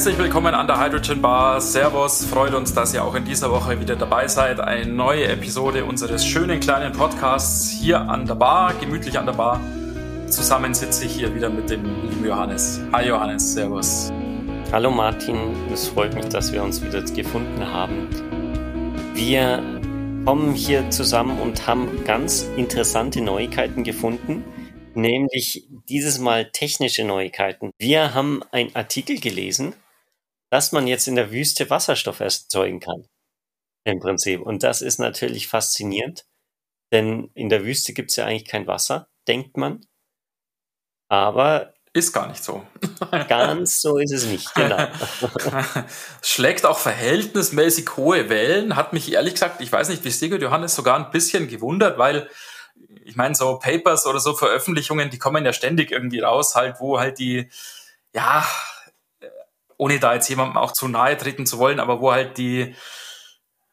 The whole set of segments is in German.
Herzlich willkommen an der Hydrogen Bar. Servus, freut uns, dass ihr auch in dieser Woche wieder dabei seid. Eine neue Episode unseres schönen kleinen Podcasts hier an der Bar, gemütlich an der Bar. Zusammen sitze ich hier wieder mit dem lieben Johannes. Hi Johannes, Servus. Hallo Martin, es freut mich, dass wir uns wieder gefunden haben. Wir kommen hier zusammen und haben ganz interessante Neuigkeiten gefunden nämlich dieses Mal technische Neuigkeiten. Wir haben einen Artikel gelesen, dass man jetzt in der Wüste Wasserstoff erzeugen kann. Im Prinzip. Und das ist natürlich faszinierend, denn in der Wüste gibt es ja eigentlich kein Wasser, denkt man. Aber ist gar nicht so. Ganz so ist es nicht, genau. Schlägt auch verhältnismäßig hohe Wellen, hat mich ehrlich gesagt, ich weiß nicht, wie Sigurd Johannes sogar ein bisschen gewundert, weil ich meine, so Papers oder so Veröffentlichungen, die kommen ja ständig irgendwie raus, halt, wo halt die, ja, ohne da jetzt jemandem auch zu nahe treten zu wollen, aber wo halt die,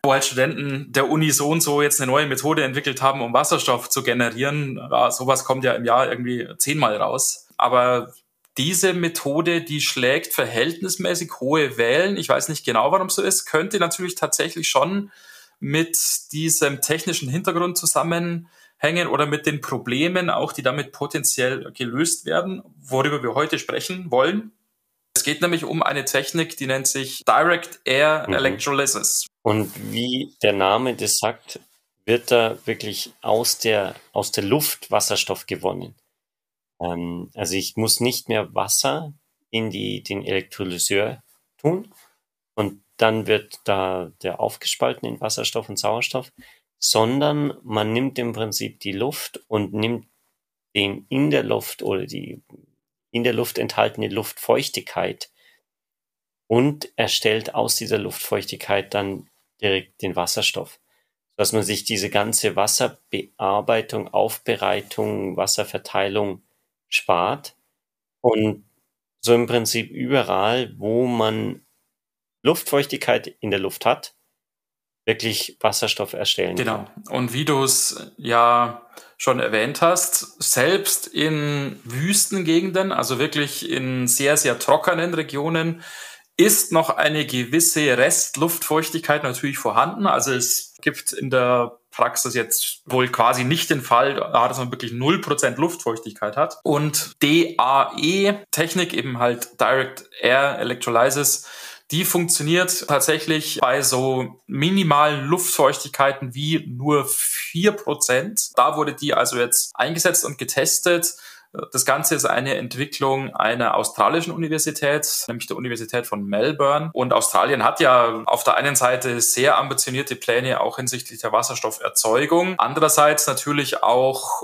wo halt Studenten der Uni so und so jetzt eine neue Methode entwickelt haben, um Wasserstoff zu generieren. Ja, sowas kommt ja im Jahr irgendwie zehnmal raus. Aber diese Methode, die schlägt verhältnismäßig hohe Wellen. Ich weiß nicht genau, warum so ist. Könnte natürlich tatsächlich schon mit diesem technischen Hintergrund zusammen hängen oder mit den Problemen auch, die damit potenziell gelöst werden, worüber wir heute sprechen wollen. Es geht nämlich um eine Technik, die nennt sich Direct Air mhm. Electrolysis. Und wie der Name das sagt, wird da wirklich aus der, aus der Luft Wasserstoff gewonnen. Ähm, also ich muss nicht mehr Wasser in die, den Elektrolyseur tun und dann wird da der aufgespalten in Wasserstoff und Sauerstoff, sondern man nimmt im Prinzip die Luft und nimmt den in der Luft oder die in der Luft enthaltene Luftfeuchtigkeit und erstellt aus dieser Luftfeuchtigkeit dann direkt den Wasserstoff, dass man sich diese ganze Wasserbearbeitung, Aufbereitung, Wasserverteilung spart und so im Prinzip überall, wo man Luftfeuchtigkeit in der Luft hat, wirklich Wasserstoff erstellen genau. kann. Genau. Und wie du es ja schon erwähnt hast, selbst in Wüstengegenden, also wirklich in sehr, sehr trockenen Regionen, ist noch eine gewisse Restluftfeuchtigkeit natürlich vorhanden. Also es gibt in der Praxis jetzt wohl quasi nicht den Fall, dass man wirklich 0% Luftfeuchtigkeit hat. Und DAE-Technik, eben halt Direct Air Electrolysis, die funktioniert tatsächlich bei so minimalen Luftfeuchtigkeiten wie nur vier Prozent. Da wurde die also jetzt eingesetzt und getestet. Das Ganze ist eine Entwicklung einer australischen Universität, nämlich der Universität von Melbourne. Und Australien hat ja auf der einen Seite sehr ambitionierte Pläne auch hinsichtlich der Wasserstofferzeugung. Andererseits natürlich auch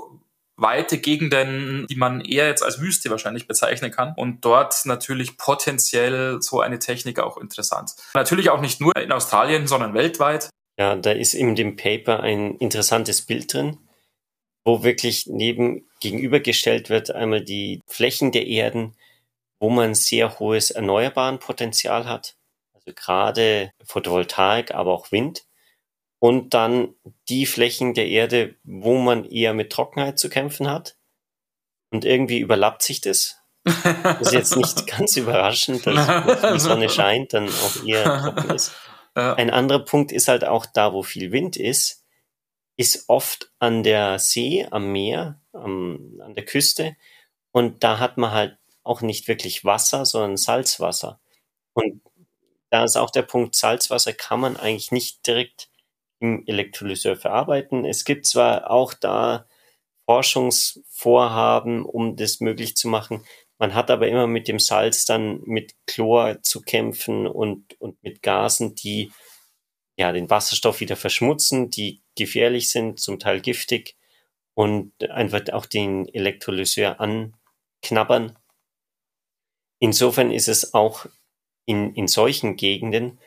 weite Gegenden, die man eher jetzt als Wüste wahrscheinlich bezeichnen kann. Und dort natürlich potenziell so eine Technik auch interessant. Natürlich auch nicht nur in Australien, sondern weltweit. Ja, da ist in dem Paper ein interessantes Bild drin, wo wirklich neben gegenübergestellt wird einmal die Flächen der Erden, wo man sehr hohes erneuerbaren Potenzial hat. Also gerade Photovoltaik, aber auch Wind und dann die Flächen der Erde, wo man eher mit Trockenheit zu kämpfen hat. Und irgendwie überlappt sich das. Das ist jetzt nicht ganz überraschend, dass die Sonne scheint, dann auch eher trocken ist. Ein anderer Punkt ist halt auch da, wo viel Wind ist, ist oft an der See, am Meer, am, an der Küste. Und da hat man halt auch nicht wirklich Wasser, sondern Salzwasser. Und da ist auch der Punkt, Salzwasser kann man eigentlich nicht direkt im Elektrolyseur verarbeiten. Es gibt zwar auch da Forschungsvorhaben, um das möglich zu machen. Man hat aber immer mit dem Salz dann mit Chlor zu kämpfen und, und mit Gasen, die ja den Wasserstoff wieder verschmutzen, die gefährlich sind, zum Teil giftig und einfach auch den Elektrolyseur anknabbern. Insofern ist es auch in, in solchen Gegenden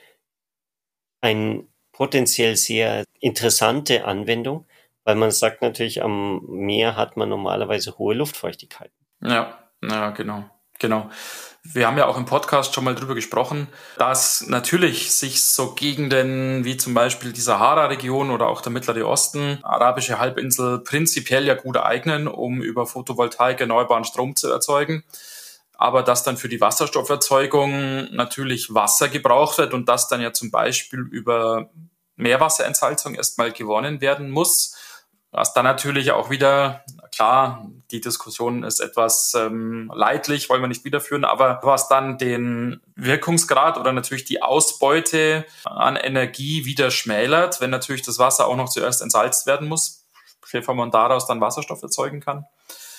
ein potenziell sehr interessante Anwendung, weil man sagt natürlich, am Meer hat man normalerweise hohe Luftfeuchtigkeit. Ja, ja, genau. Genau. Wir haben ja auch im Podcast schon mal drüber gesprochen, dass natürlich sich so Gegenden wie zum Beispiel die Sahara-Region oder auch der Mittlere Osten, arabische Halbinsel, prinzipiell ja gut eignen, um über Photovoltaik erneuerbaren Strom zu erzeugen. Aber dass dann für die Wasserstofferzeugung natürlich Wasser gebraucht wird und das dann ja zum Beispiel über Meerwasserentsalzung erstmal gewonnen werden muss. Was dann natürlich auch wieder, klar, die Diskussion ist etwas ähm, leidlich, wollen wir nicht wiederführen, aber was dann den Wirkungsgrad oder natürlich die Ausbeute an Energie wieder schmälert, wenn natürlich das Wasser auch noch zuerst entsalzt werden muss, bevor man daraus dann Wasserstoff erzeugen kann.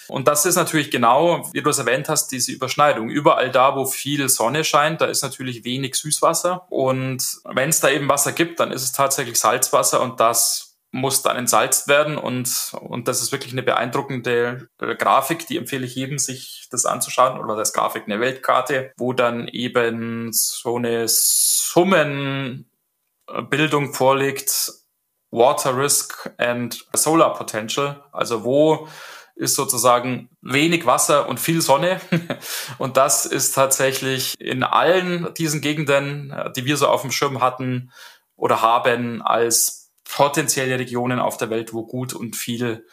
Und das ist natürlich genau, wie du es erwähnt hast, diese Überschneidung. Überall da, wo viel Sonne scheint, da ist natürlich wenig Süßwasser. Und wenn es da eben Wasser gibt, dann ist es tatsächlich Salzwasser und das muss dann entsalzt werden und, und das ist wirklich eine beeindruckende Grafik, die empfehle ich jedem, sich das anzuschauen, oder das Grafik, eine Weltkarte, wo dann eben so eine Summenbildung vorliegt, Water Risk and Solar Potential, also wo ist sozusagen wenig Wasser und viel Sonne. Und das ist tatsächlich in allen diesen Gegenden, die wir so auf dem Schirm hatten oder haben, als potenzielle Regionen auf der Welt, wo gut und viel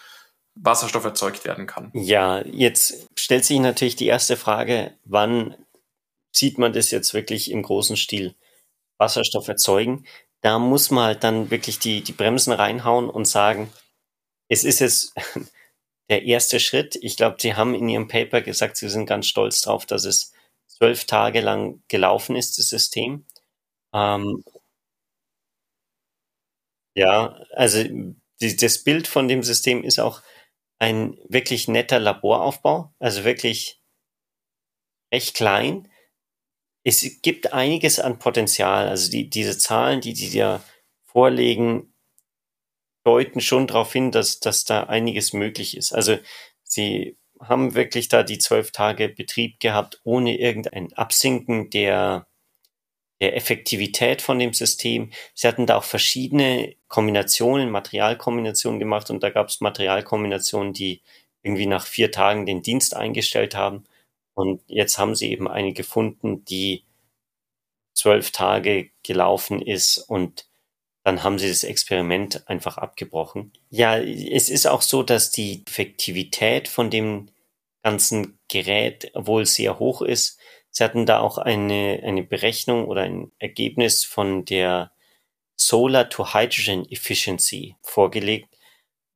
Wasserstoff erzeugt werden kann. Ja, jetzt stellt sich natürlich die erste Frage, wann sieht man das jetzt wirklich im großen Stil Wasserstoff erzeugen? Da muss man halt dann wirklich die, die Bremsen reinhauen und sagen, es ist jetzt der erste Schritt. Ich glaube, Sie haben in Ihrem Paper gesagt, Sie sind ganz stolz darauf, dass es zwölf Tage lang gelaufen ist, das System. Ähm, ja, also die, das Bild von dem System ist auch ein wirklich netter Laboraufbau, also wirklich recht klein. Es gibt einiges an Potenzial. Also die, diese Zahlen, die die dir vorlegen, deuten schon darauf hin, dass, dass da einiges möglich ist. Also sie haben wirklich da die zwölf Tage Betrieb gehabt, ohne irgendein Absinken der, der Effektivität von dem System. Sie hatten da auch verschiedene Kombinationen, Materialkombinationen gemacht und da gab es Materialkombinationen, die irgendwie nach vier Tagen den Dienst eingestellt haben. Und jetzt haben sie eben eine gefunden, die zwölf Tage gelaufen ist und dann haben sie das Experiment einfach abgebrochen. Ja, es ist auch so, dass die Effektivität von dem ganzen Gerät wohl sehr hoch ist. Sie hatten da auch eine, eine Berechnung oder ein Ergebnis von der Solar to Hydrogen Efficiency vorgelegt,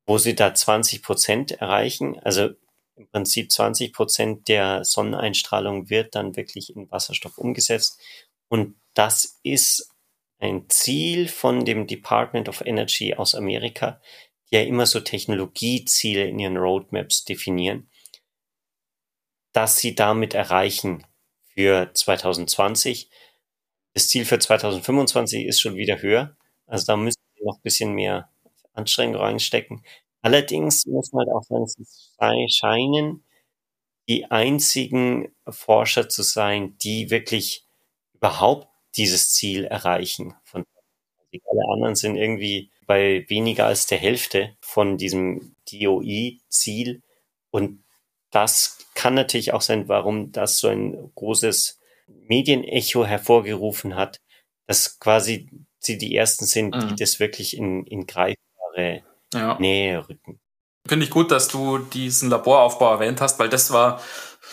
wo sie da 20 Prozent erreichen. Also im Prinzip 20 Prozent der Sonneneinstrahlung wird dann wirklich in Wasserstoff umgesetzt. Und das ist ein Ziel von dem Department of Energy aus Amerika, die ja immer so Technologieziele in ihren Roadmaps definieren, dass sie damit erreichen für 2020. Das Ziel für 2025 ist schon wieder höher. Also da müssen wir noch ein bisschen mehr Anstrengung reinstecken. Allerdings muss man halt auch sagen, sie scheinen die einzigen Forscher zu sein, die wirklich überhaupt dieses Ziel erreichen. Von alle anderen sind irgendwie bei weniger als der Hälfte von diesem DOI-Ziel. Und das kann natürlich auch sein, warum das so ein großes Medienecho hervorgerufen hat, dass quasi sie die ersten sind, die mhm. das wirklich in, in greifbare ja. Nähe rücken. Finde ich gut, dass du diesen Laboraufbau erwähnt hast, weil das war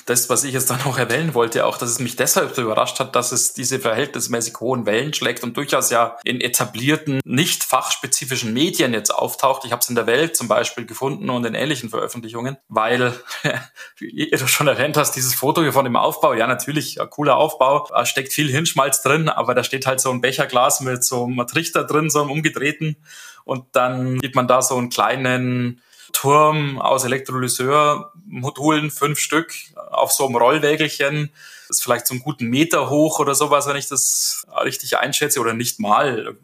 das, was ich jetzt dann noch erwähnen wollte, auch, dass es mich deshalb so überrascht hat, dass es diese verhältnismäßig hohen Wellen schlägt und durchaus ja in etablierten, nicht fachspezifischen Medien jetzt auftaucht. Ich habe es in der Welt zum Beispiel gefunden und in ähnlichen Veröffentlichungen, weil, wie du schon erwähnt hast, dieses Foto hier von dem Aufbau, ja natürlich, ein cooler Aufbau, da steckt viel Hirnschmalz drin, aber da steht halt so ein Becherglas mit so einem Trichter drin, so einem umgedrehten und dann sieht man da so einen kleinen Turm aus Elektrolyseurmodulen, fünf Stück, auf so einem Rollwägelchen. Das ist vielleicht so einen guten Meter hoch oder sowas, wenn ich das richtig einschätze, oder nicht mal.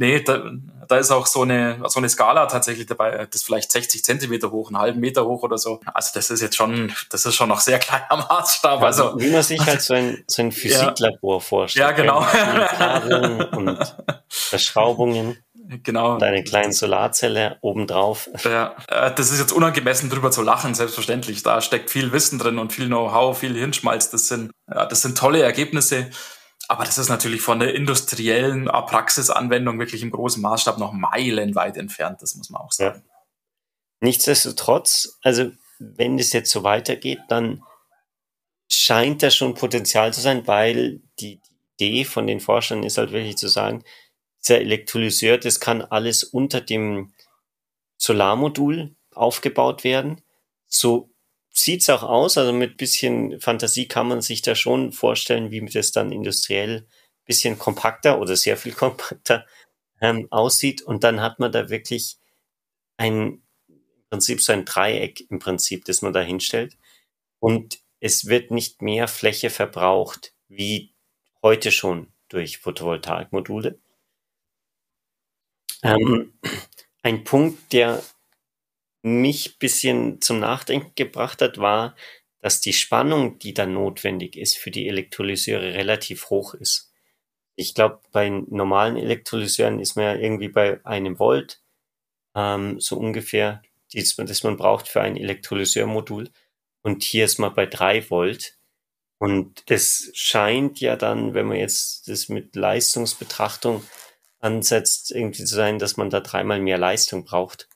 Nee, da, da ist auch so eine, so eine Skala tatsächlich dabei, das ist vielleicht 60 Zentimeter hoch, einen halben Meter hoch oder so. Also das ist jetzt schon, das ist schon noch sehr klein am Maßstab. Also, wie man sich halt so ein, so ein Physiklabor ja. vorstellt. Ja, genau. Und Verschraubungen. Genau. Und eine kleine Solarzelle obendrauf. Ja, äh, das ist jetzt unangemessen drüber zu lachen, selbstverständlich. Da steckt viel Wissen drin und viel Know-how, viel Hirnschmalz. Das sind, ja, das sind tolle Ergebnisse. Aber das ist natürlich von der industriellen Praxisanwendung wirklich im großen Maßstab noch meilenweit entfernt, das muss man auch sagen. Ja. Nichtsdestotrotz, also wenn es jetzt so weitergeht, dann scheint da schon Potenzial zu sein, weil die Idee von den Forschern ist halt wirklich zu sagen, dieser Elektrolyseur, das kann alles unter dem Solarmodul aufgebaut werden. So sieht's auch aus. Also mit bisschen Fantasie kann man sich da schon vorstellen, wie das dann industriell bisschen kompakter oder sehr viel kompakter ähm, aussieht. Und dann hat man da wirklich ein, im Prinzip so ein Dreieck im Prinzip, das man da hinstellt. Und es wird nicht mehr Fläche verbraucht, wie heute schon durch Photovoltaikmodule. Ähm, ein Punkt, der mich bisschen zum Nachdenken gebracht hat, war, dass die Spannung, die dann notwendig ist für die Elektrolyseure, relativ hoch ist. Ich glaube, bei normalen Elektrolyseuren ist man ja irgendwie bei einem Volt, ähm, so ungefähr, das, das man braucht für ein Elektrolyseurmodul. Und hier ist man bei drei Volt. Und das scheint ja dann, wenn man jetzt das mit Leistungsbetrachtung ansetzt, irgendwie zu sein, dass man da dreimal mehr Leistung braucht,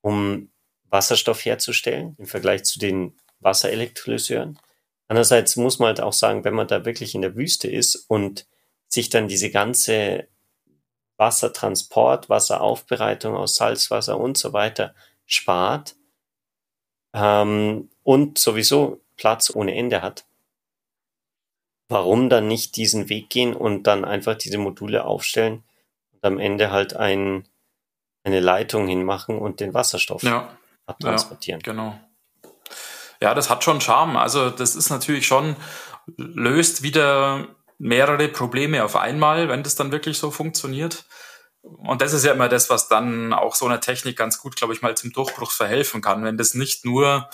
um Wasserstoff herzustellen im Vergleich zu den Wasserelektrolyseuren. Andererseits muss man halt auch sagen, wenn man da wirklich in der Wüste ist und sich dann diese ganze Wassertransport, Wasseraufbereitung aus Salzwasser und so weiter spart ähm, und sowieso Platz ohne Ende hat, warum dann nicht diesen Weg gehen und dann einfach diese Module aufstellen am Ende halt ein, eine Leitung hinmachen und den Wasserstoff ja abtransportieren. Ja, genau. Ja, das hat schon Charme. Also das ist natürlich schon, löst wieder mehrere Probleme auf einmal, wenn das dann wirklich so funktioniert. Und das ist ja immer das, was dann auch so einer Technik ganz gut, glaube ich, mal zum Durchbruch verhelfen kann. Wenn das nicht nur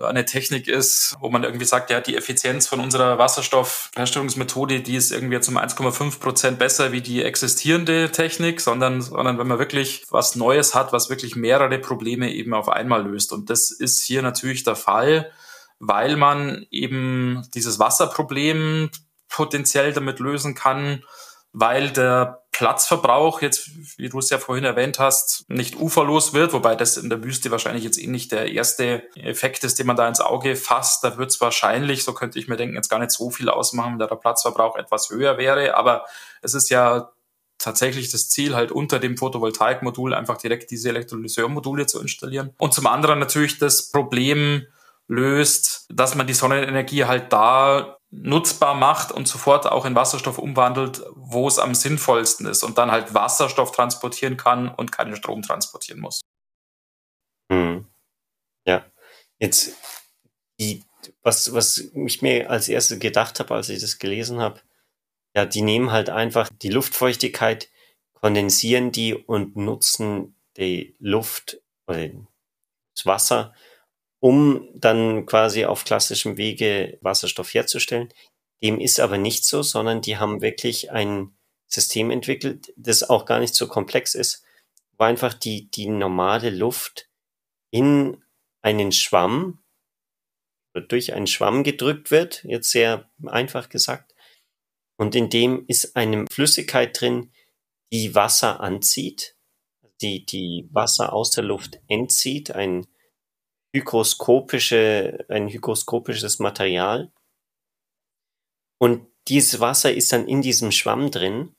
eine Technik ist, wo man irgendwie sagt, ja, die Effizienz von unserer Wasserstoffherstellungsmethode, die ist irgendwie zum 1,5 Prozent besser wie die existierende Technik, sondern, sondern wenn man wirklich was Neues hat, was wirklich mehrere Probleme eben auf einmal löst. Und das ist hier natürlich der Fall, weil man eben dieses Wasserproblem potenziell damit lösen kann, weil der Platzverbrauch jetzt, wie du es ja vorhin erwähnt hast, nicht uferlos wird, wobei das in der Wüste wahrscheinlich jetzt eh nicht der erste Effekt ist, den man da ins Auge fasst. Da wird es wahrscheinlich, so könnte ich mir denken, jetzt gar nicht so viel ausmachen, da der Platzverbrauch etwas höher wäre. Aber es ist ja tatsächlich das Ziel, halt unter dem Photovoltaikmodul einfach direkt diese Elektrolyseurmodule zu installieren. Und zum anderen natürlich das Problem löst, dass man die Sonnenenergie halt da nutzbar macht und sofort auch in Wasserstoff umwandelt, wo es am sinnvollsten ist und dann halt Wasserstoff transportieren kann und keinen Strom transportieren muss. Hm. Ja, jetzt die, was, was ich mir als erstes gedacht habe, als ich das gelesen habe, ja, die nehmen halt einfach die Luftfeuchtigkeit, kondensieren die und nutzen die Luft oder das Wasser um dann quasi auf klassischem Wege Wasserstoff herzustellen. Dem ist aber nicht so, sondern die haben wirklich ein System entwickelt, das auch gar nicht so komplex ist, wo einfach die, die normale Luft in einen Schwamm oder durch einen Schwamm gedrückt wird, jetzt sehr einfach gesagt. Und in dem ist eine Flüssigkeit drin, die Wasser anzieht, die, die Wasser aus der Luft entzieht, ein hygroskopische, ein hygroskopisches Material. Und dieses Wasser ist dann in diesem Schwamm drin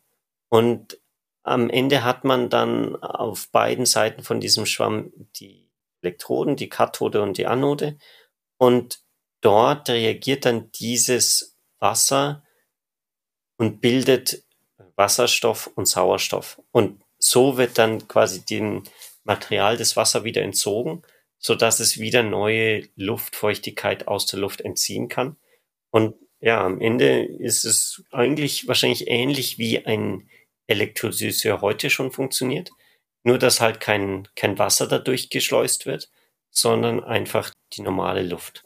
und am Ende hat man dann auf beiden Seiten von diesem Schwamm die Elektroden, die Kathode und die Anode. Und dort reagiert dann dieses Wasser und bildet Wasserstoff und Sauerstoff. Und so wird dann quasi dem Material des Wasser wieder entzogen so dass es wieder neue Luftfeuchtigkeit aus der Luft entziehen kann. Und ja, am Ende ist es eigentlich wahrscheinlich ähnlich wie ein Elektrolyseur heute schon funktioniert. Nur, dass halt kein, kein Wasser dadurch geschleust wird, sondern einfach die normale Luft.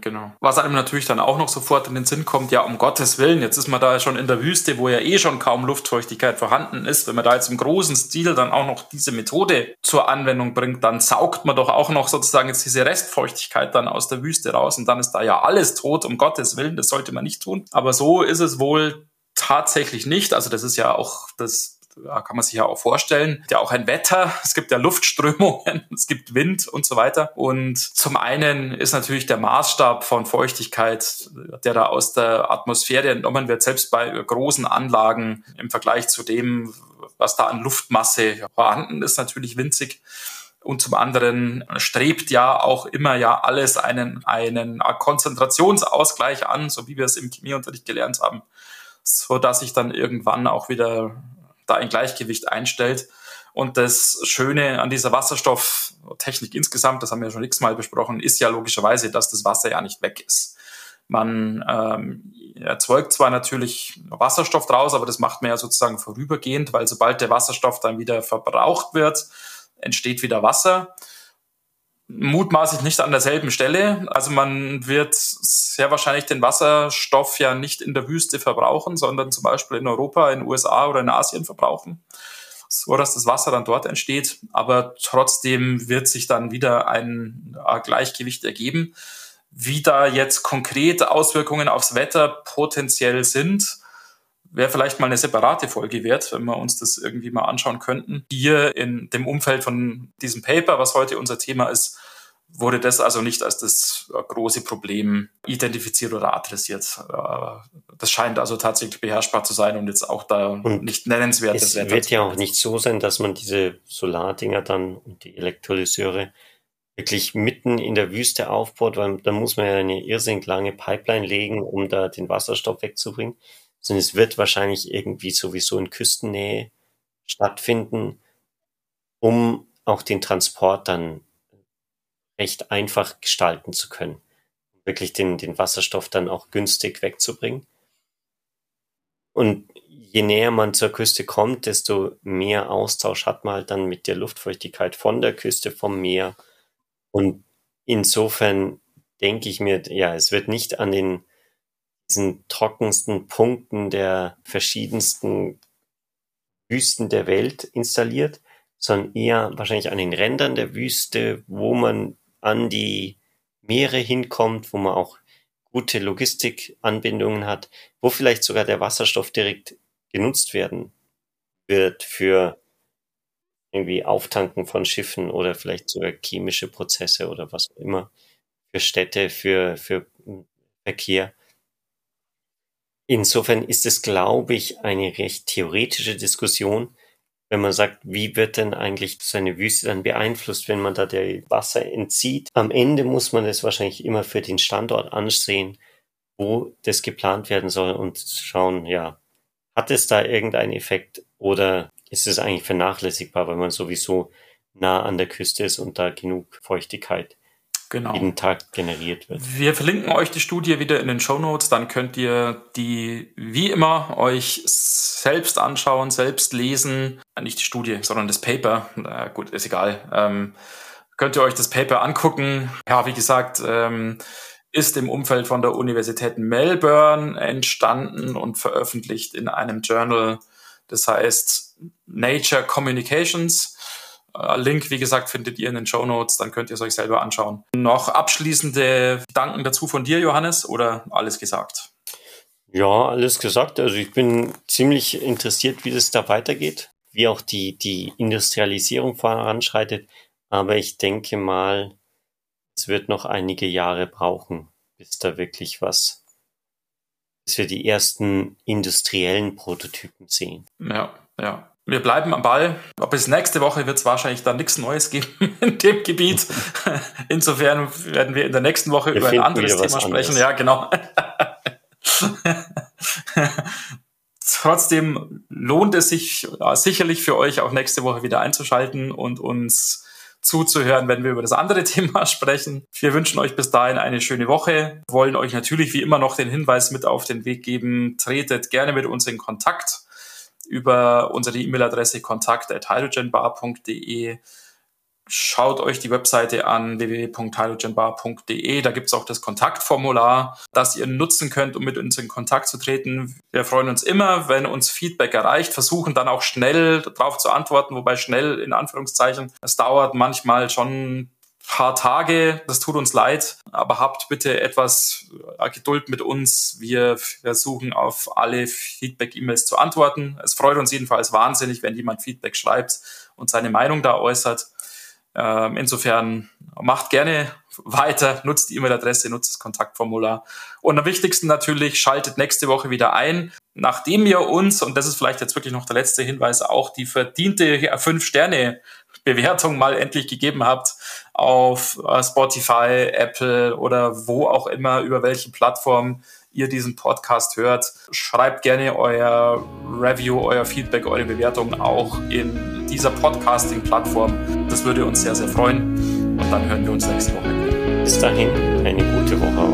Genau. Was einem natürlich dann auch noch sofort in den Sinn kommt, ja, um Gottes Willen, jetzt ist man da schon in der Wüste, wo ja eh schon kaum Luftfeuchtigkeit vorhanden ist. Wenn man da jetzt im großen Stil dann auch noch diese Methode zur Anwendung bringt, dann saugt man doch auch noch sozusagen jetzt diese Restfeuchtigkeit dann aus der Wüste raus und dann ist da ja alles tot, um Gottes Willen, das sollte man nicht tun. Aber so ist es wohl tatsächlich nicht. Also das ist ja auch das kann man sich ja auch vorstellen. Ja, auch ein Wetter, es gibt ja Luftströmungen, es gibt Wind und so weiter. Und zum einen ist natürlich der Maßstab von Feuchtigkeit, der da aus der Atmosphäre entnommen wird, selbst bei großen Anlagen im Vergleich zu dem, was da an Luftmasse vorhanden ist, natürlich winzig. Und zum anderen strebt ja auch immer ja alles einen, einen Konzentrationsausgleich an, so wie wir es im Chemieunterricht gelernt haben, so dass sich dann irgendwann auch wieder da ein Gleichgewicht einstellt. Und das Schöne an dieser Wasserstofftechnik insgesamt, das haben wir schon x-mal besprochen, ist ja logischerweise, dass das Wasser ja nicht weg ist. Man ähm, erzeugt zwar natürlich Wasserstoff draus, aber das macht man ja sozusagen vorübergehend, weil sobald der Wasserstoff dann wieder verbraucht wird, entsteht wieder Wasser. Mutmaßlich nicht an derselben Stelle. Also man wird sehr wahrscheinlich den Wasserstoff ja nicht in der Wüste verbrauchen, sondern zum Beispiel in Europa, in den USA oder in Asien verbrauchen, so dass das Wasser dann dort entsteht. Aber trotzdem wird sich dann wieder ein Gleichgewicht ergeben. Wie da jetzt konkret Auswirkungen aufs Wetter potenziell sind, wäre vielleicht mal eine separate Folge wert, wenn wir uns das irgendwie mal anschauen könnten. Hier in dem Umfeld von diesem Paper, was heute unser Thema ist, wurde das also nicht als das große Problem identifiziert oder adressiert. Äh, das scheint also tatsächlich beherrschbar zu sein und jetzt auch da und nicht nennenswertes Es Wetter wird ja auch nicht so sein, dass man diese Solardinger dann und die Elektrolyseure wirklich mitten in der Wüste aufbaut, weil dann muss man ja eine irrsinnig lange Pipeline legen, um da den Wasserstoff wegzubringen sondern es wird wahrscheinlich irgendwie sowieso in Küstennähe stattfinden, um auch den Transport dann recht einfach gestalten zu können. Wirklich den, den Wasserstoff dann auch günstig wegzubringen. Und je näher man zur Küste kommt, desto mehr Austausch hat man halt dann mit der Luftfeuchtigkeit von der Küste, vom Meer. Und insofern denke ich mir, ja, es wird nicht an den diesen trockensten Punkten der verschiedensten Wüsten der Welt installiert, sondern eher wahrscheinlich an den Rändern der Wüste, wo man an die Meere hinkommt, wo man auch gute Logistikanbindungen hat, wo vielleicht sogar der Wasserstoff direkt genutzt werden wird für irgendwie Auftanken von Schiffen oder vielleicht sogar chemische Prozesse oder was auch immer, für Städte, für, für Verkehr. Insofern ist es, glaube ich, eine recht theoretische Diskussion, wenn man sagt, wie wird denn eigentlich so eine Wüste dann beeinflusst, wenn man da der Wasser entzieht. Am Ende muss man es wahrscheinlich immer für den Standort ansehen, wo das geplant werden soll und schauen, ja, hat es da irgendeinen Effekt oder ist es eigentlich vernachlässigbar, weil man sowieso nah an der Küste ist und da genug Feuchtigkeit genau. jeden Tag generiert wird. Wir verlinken euch die Studie wieder in den Show Notes, dann könnt ihr die wie immer euch selbst anschauen, selbst lesen. Nicht die Studie, sondern das Paper. Na gut, ist egal. Ähm, könnt ihr euch das Paper angucken. Ja, wie gesagt, ähm, ist im Umfeld von der Universität Melbourne entstanden und veröffentlicht in einem Journal, das heißt Nature Communications. Äh, Link, wie gesagt, findet ihr in den Show Notes, dann könnt ihr es euch selber anschauen. Noch abschließende Gedanken dazu von dir, Johannes, oder alles gesagt? Ja, alles gesagt. Also ich bin ziemlich interessiert, wie das da weitergeht, wie auch die, die Industrialisierung voranschreitet. Aber ich denke mal, es wird noch einige Jahre brauchen, bis da wirklich was, bis wir die ersten industriellen Prototypen sehen. Ja, ja wir bleiben am Ball. Bis nächste Woche wird es wahrscheinlich dann nichts Neues geben in dem Gebiet. Insofern werden wir in der nächsten Woche wir über ein anderes Thema sprechen. Ja, genau. Trotzdem lohnt es sich ja, sicherlich für euch auch nächste Woche wieder einzuschalten und uns zuzuhören, wenn wir über das andere Thema sprechen. Wir wünschen euch bis dahin eine schöne Woche, wollen euch natürlich wie immer noch den Hinweis mit auf den Weg geben, tretet gerne mit uns in Kontakt über unsere E-Mail-Adresse kontakt.hydrogenbar.de. Schaut euch die Webseite an www.hydrogenbar.de. Da gibt es auch das Kontaktformular, das ihr nutzen könnt, um mit uns in Kontakt zu treten. Wir freuen uns immer, wenn uns Feedback erreicht, versuchen dann auch schnell darauf zu antworten, wobei schnell in Anführungszeichen. Es dauert manchmal schon paar Tage. Das tut uns leid, aber habt bitte etwas äh, Geduld mit uns. Wir versuchen auf alle Feedback-E-Mails zu antworten. Es freut uns jedenfalls wahnsinnig, wenn jemand Feedback schreibt und seine Meinung da äußert. Ähm, insofern macht gerne weiter, nutzt die E-Mail-Adresse, nutzt das Kontaktformular. Und am wichtigsten natürlich, schaltet nächste Woche wieder ein. Nachdem ihr uns, und das ist vielleicht jetzt wirklich noch der letzte Hinweis, auch die verdiente 5-Sterne Bewertung mal endlich gegeben habt auf äh, Spotify, Apple oder wo auch immer, über welche Plattform ihr diesen Podcast hört. Schreibt gerne euer Review, euer Feedback, eure Bewertung auch in dieser Podcasting-Plattform. Das würde uns sehr, sehr freuen. Und dann hören wir uns nächste Woche. Bis dahin, eine gute Woche